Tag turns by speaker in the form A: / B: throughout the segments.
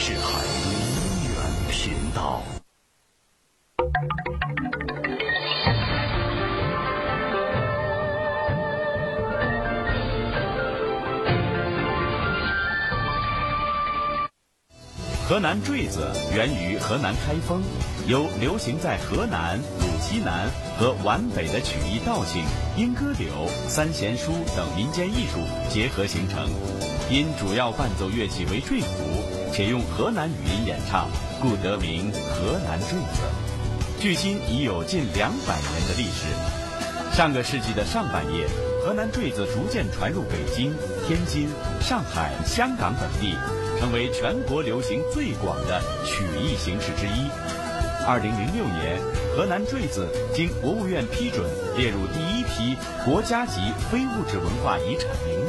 A: 是海龟医院频道。河南坠子源于河南开封，由流行在河南、鲁西南和皖北的曲艺道性、莺歌柳、三弦书等民间艺术结合形成。因主要伴奏乐器为坠鼓，且用河南语音演唱，故得名河南坠子。距今已有近两百年的历史。上个世纪的上半叶，河南坠子逐渐传入北京、天津、上海、香港等地。成为全国流行最广的曲艺形式之一。二零零六年，河南坠子经国务院批准，列入第一批国家级非物质文化遗产名录。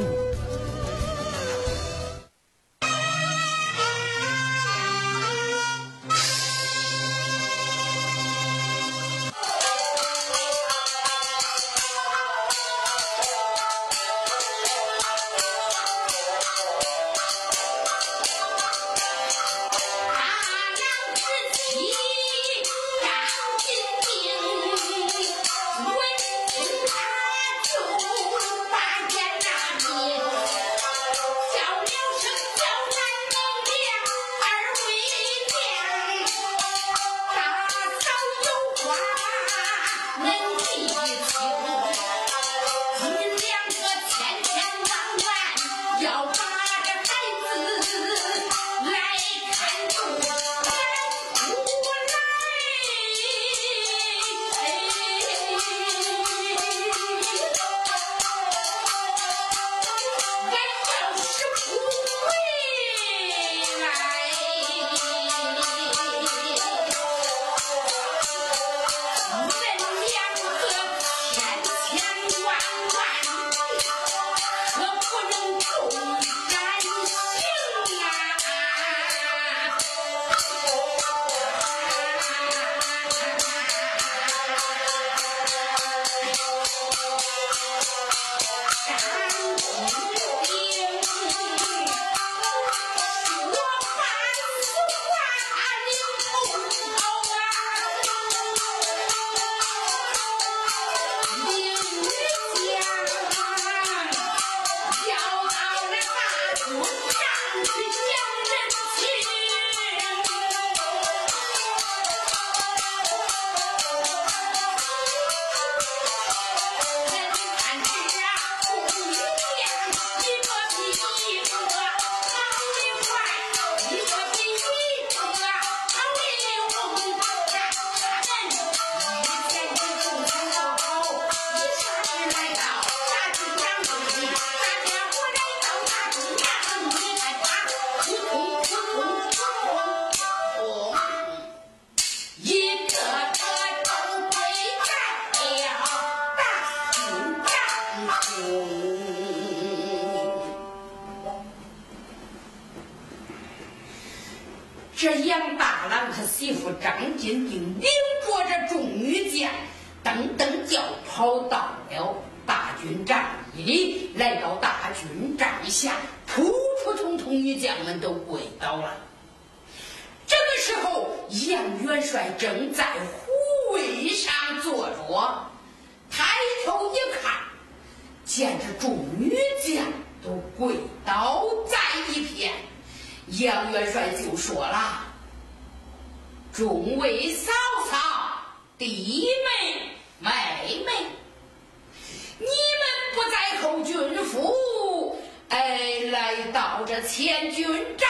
B: 到这千军帐，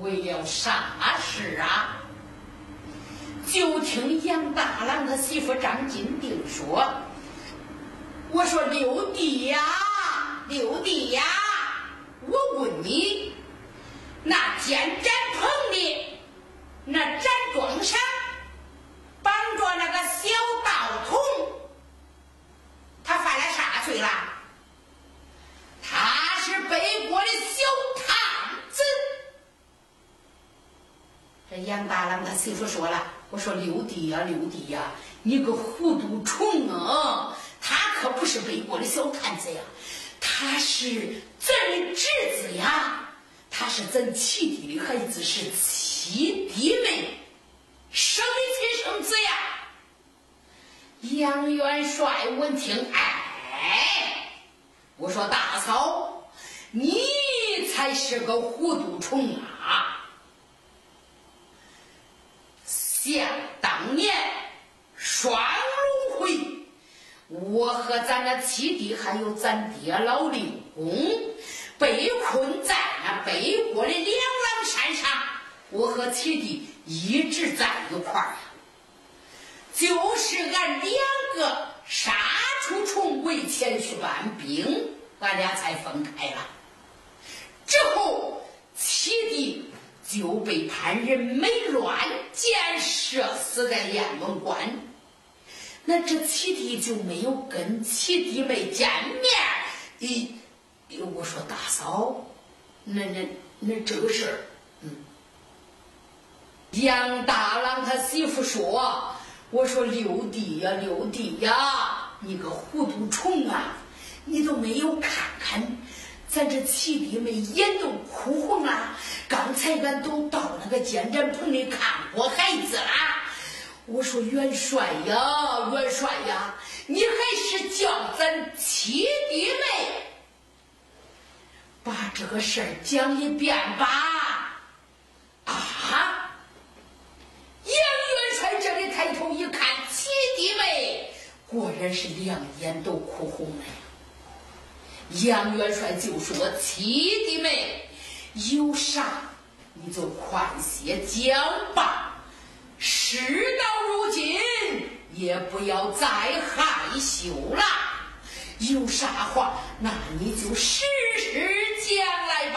B: 为了啥事啊？”就听杨大郎他媳妇张金定说：“我说六弟呀，六弟呀。”我问你，那肩展棚的那展庄上绑着那个小道童，他犯了啥罪了？背锅的小探子。这杨大郎他媳妇说了：“我说六弟呀，六弟呀，你个糊涂虫啊！他可不是背锅的小探子呀。”他是咱的侄子呀，他是咱七弟的孩子，是七弟妹生的亲生子呀。杨元帅闻听，哎，我说大嫂，你才是个糊涂虫啊！想当年双龙会，我和咱那七弟还有咱爹老令公。被困在那北国的两狼山上，我和七弟一直在一块儿。就是俺两个杀出重围前去搬兵，俺俩才分开了。之后，七弟就被潘仁美乱箭射死在雁门关。那这七弟就没有跟七弟妹见面，咦。我说大嫂，那那那这个事儿，嗯，杨大郎他媳妇说，我说六弟呀六弟呀，你个糊涂虫啊，你都没有看看，咱这七弟妹眼都哭红了。刚才俺都到那个监斩棚里看过孩子啦。我说元帅呀元帅呀，你还是叫咱七弟妹。把这个事儿讲一遍吧！啊！杨元帅这里抬头一看，七弟妹果然是两眼都哭红了。杨元帅就说：“七弟妹，有啥你就快些讲吧。事到如今，也不要再害羞了。有啥话，那你就实时。”讲来，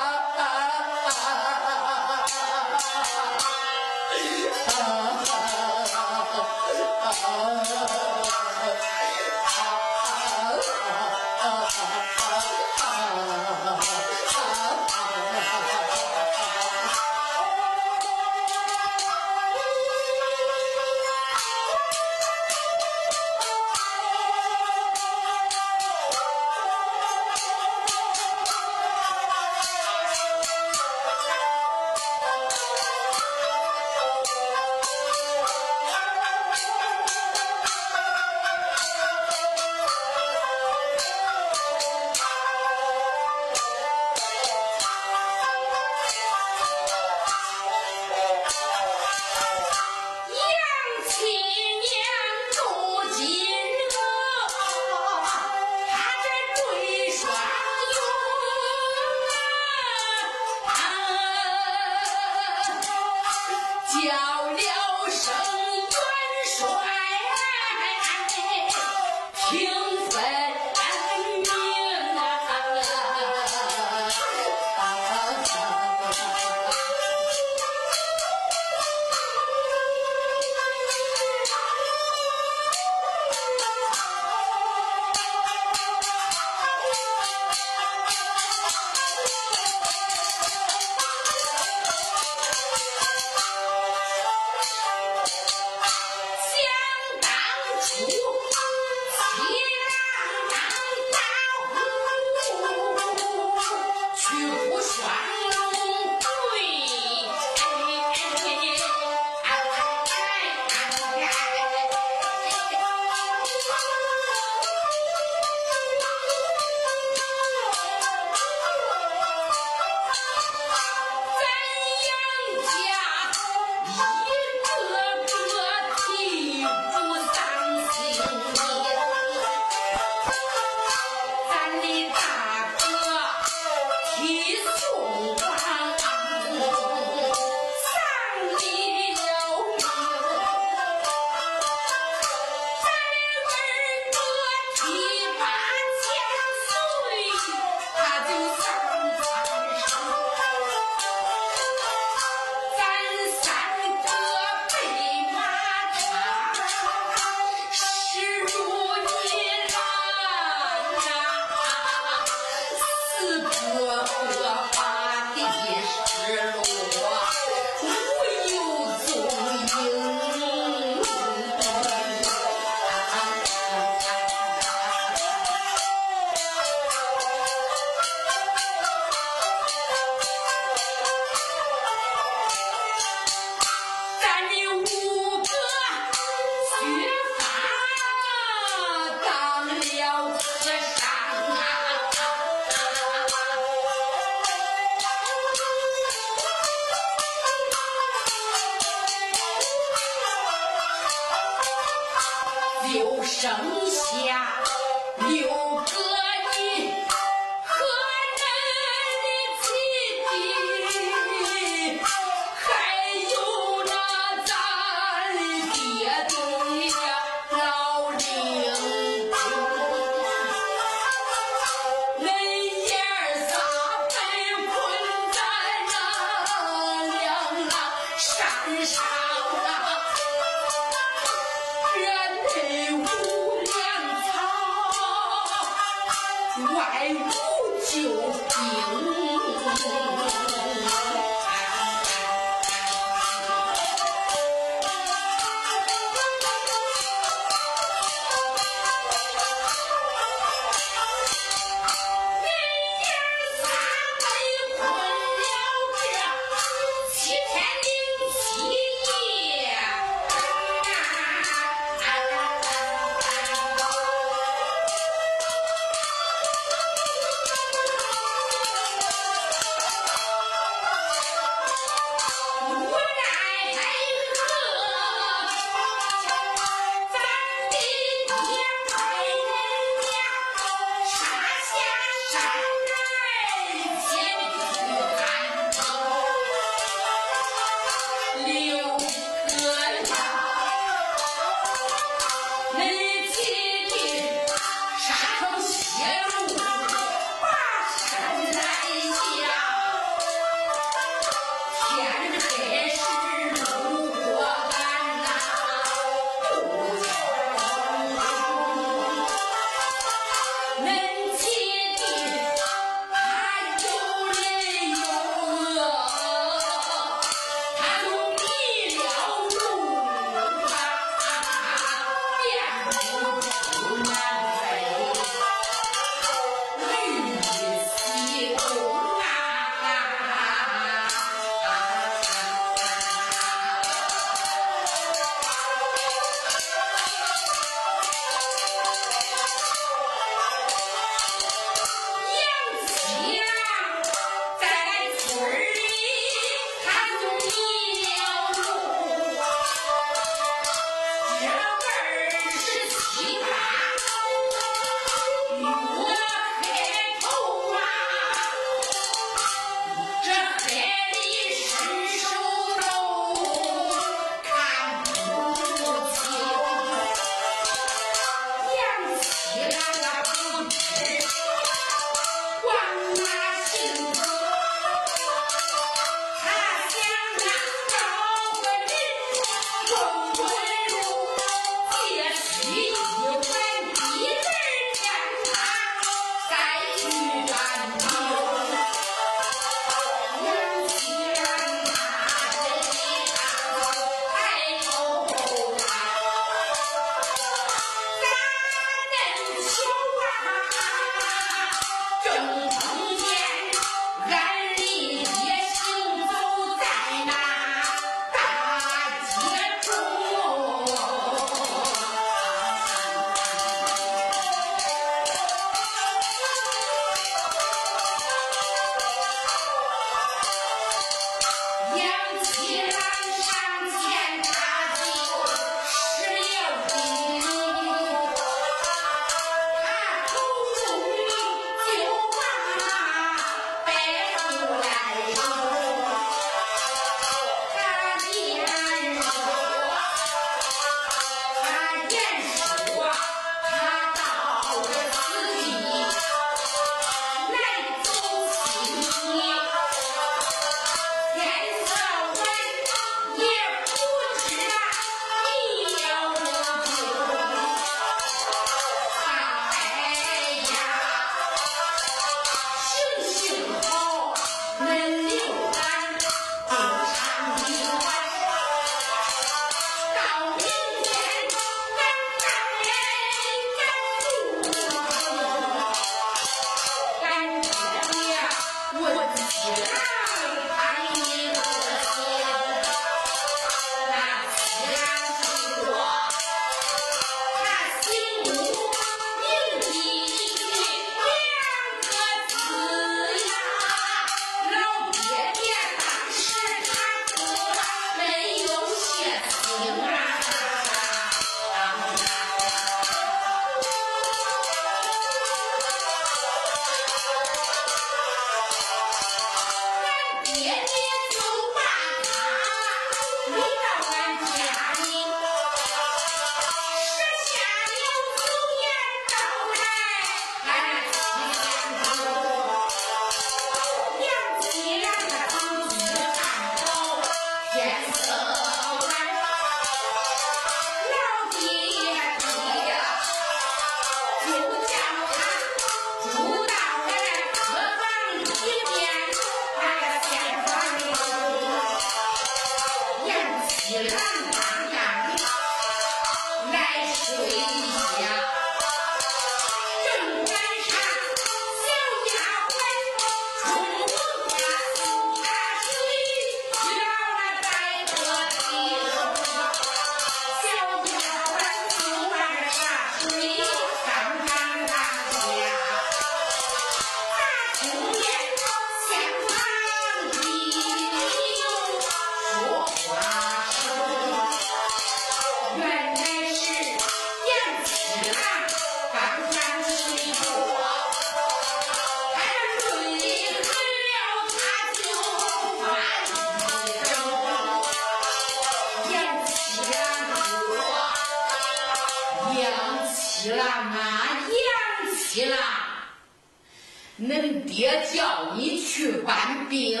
B: 恁爹叫你去搬兵，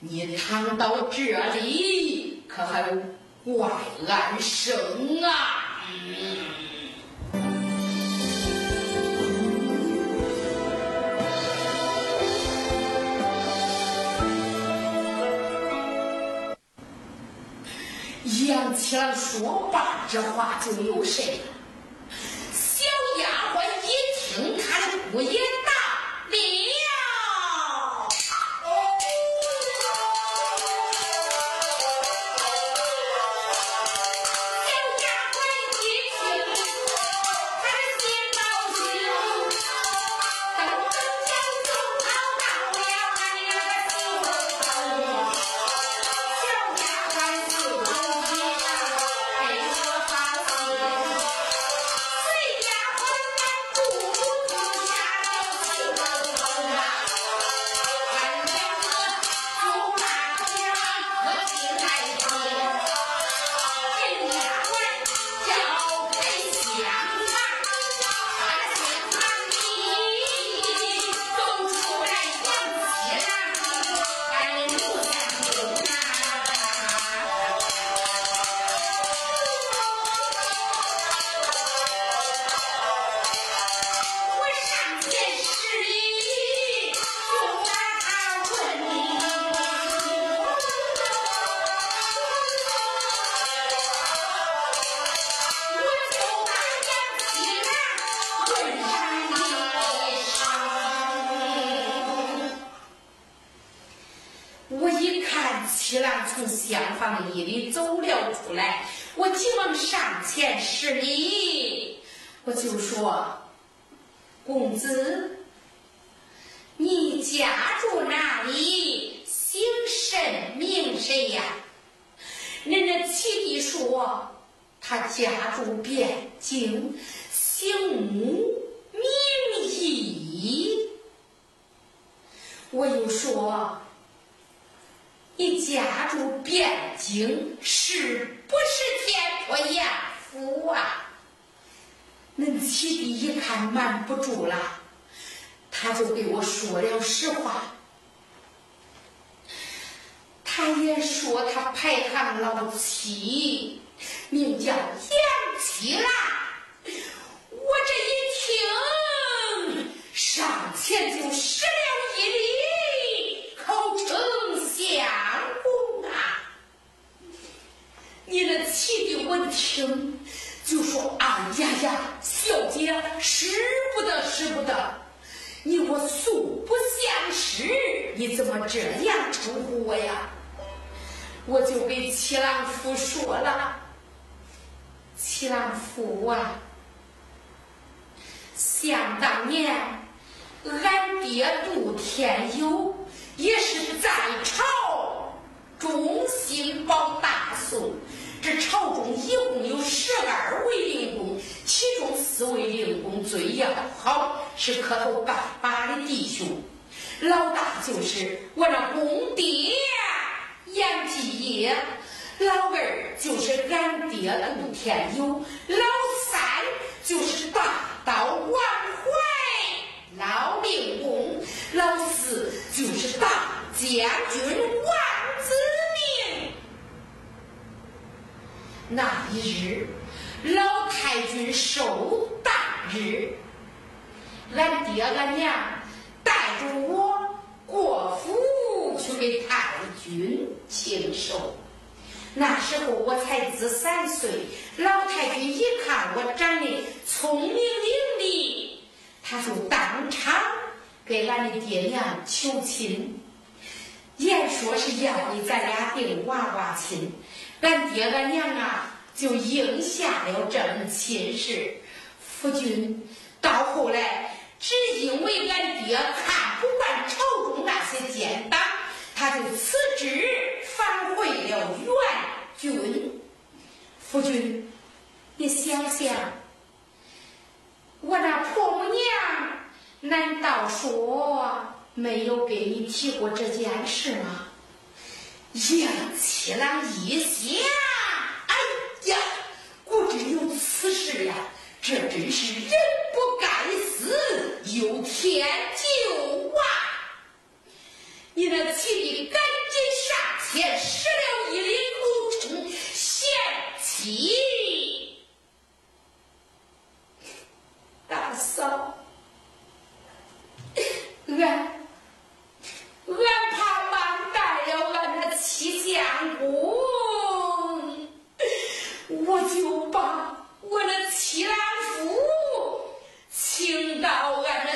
B: 你躺到这里可还怪安生啊！杨强说罢这话就有神我爷。这样称呼我呀，我就给七郎父说了。七郎父啊，想当年，俺爹杜天友也是在朝忠心保大宋。这朝中一共有十二位令公，其中四位令公最要好，是磕头拜把的弟兄。老大就是我那公爹，阎继业；老二就是俺爹，那天友；老三就是大刀王怀，老六公；老四就是大将军王子明。那一日，老太君寿诞日，俺爹俺娘。带着我过府去给太君请寿，那时候我才只三岁。老太君一看我长得聪明伶俐，他就当场给俺的爹娘求亲，也说是要给咱俩定娃娃亲。俺爹俺娘啊，就应下了这门亲事。夫君，到后来。只因为俺爹看不惯朝中那些奸党，他就辞职返回了原军。夫君，你想想，我那婆母娘难道说没有给你提过这件事吗？杨七郎一想，哎呀，果真有此事呀！这真是人不该死，有天救啊！你那妻弟赶紧上前，施了一礼，叩称贤妻。大嫂，俺。俺怕忘带了俺那七相公，我就把我那七郎夫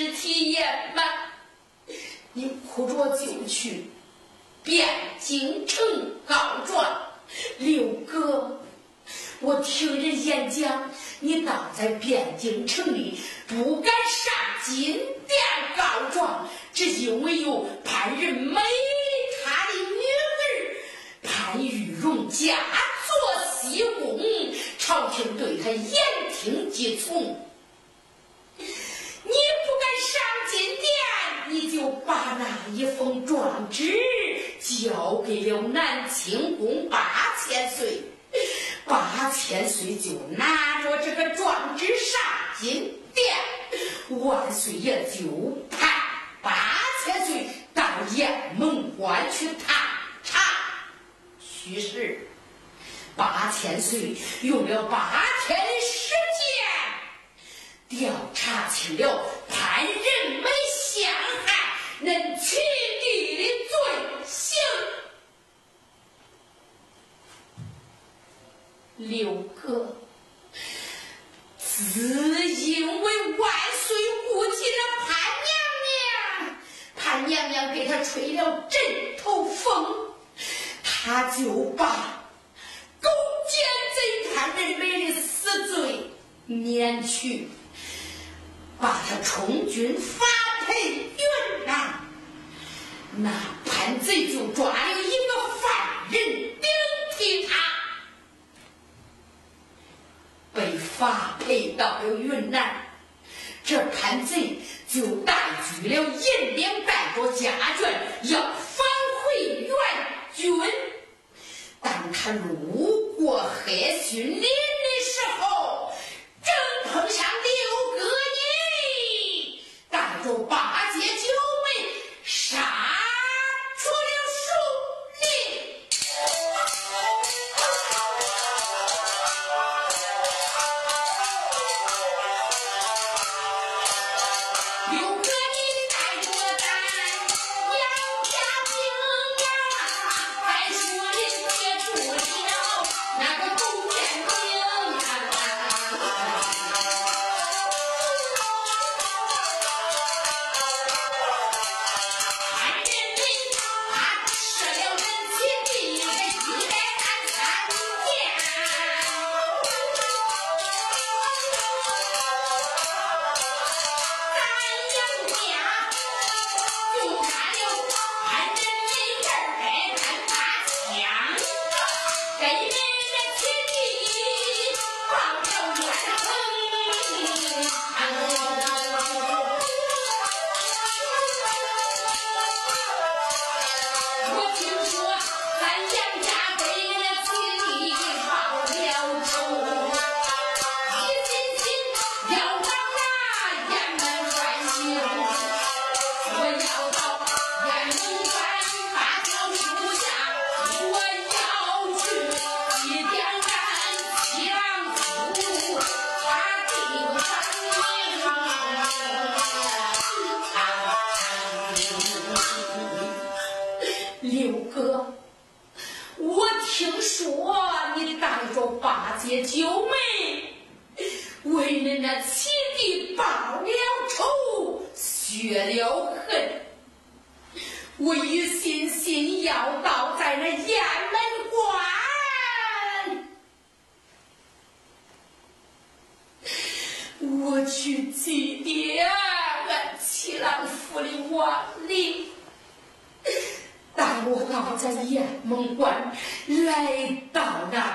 B: 尸体掩埋，你哭着就去汴京城告状，六哥。我听人演讲，你当在汴京城里不敢上金殿告状，只因为有潘仁美他的女儿潘玉荣家做西宫，朝廷对他言听计从。你不敢上金殿，你就把那一封状纸交给了南清宫八千岁。八千岁就拿着这个状纸上金殿，万岁爷就派八千岁到雁门关去探查虚实。八千岁用了八天的时间，调查清了潘仁美陷害恁亲弟的罪行。六哥，只因为万岁顾忌了潘娘娘，潘娘娘给他吹了枕头风，他就把勾践贼潘仁美的死罪免去，把他充军发配。那潘贼就抓了一个犯人顶替他。被发配到了云南，这叛贼就带去了银两，带着家眷，要返回元军。当他路过黑森林的时候，正碰上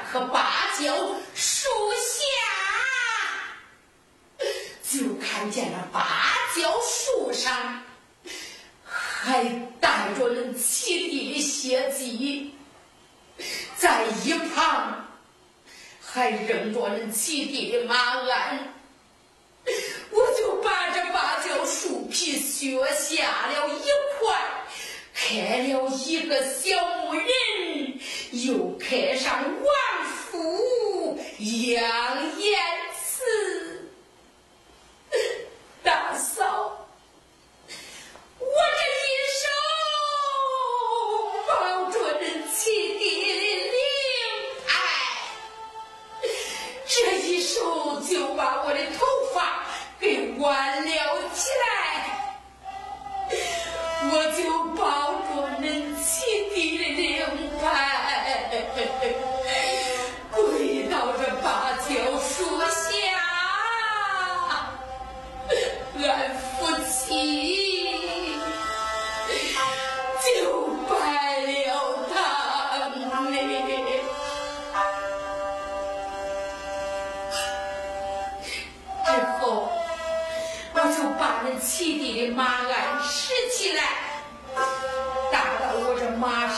B: 和芭蕉树下，就看见了芭蕉树上还带着了七弟的血迹，在一旁还扔着了七弟的马鞍。我就把这芭蕉树皮削下了一块，开了一个小木人。又开上王府杨延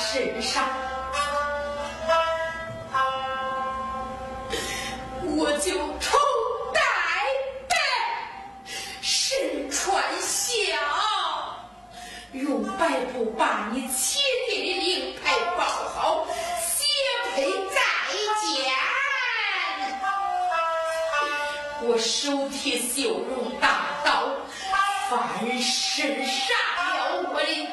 B: 身上，我就头戴戴，身穿孝。用白布把你七弟的令牌包好，写配再见。我手提绣绒大刀，翻身杀了我的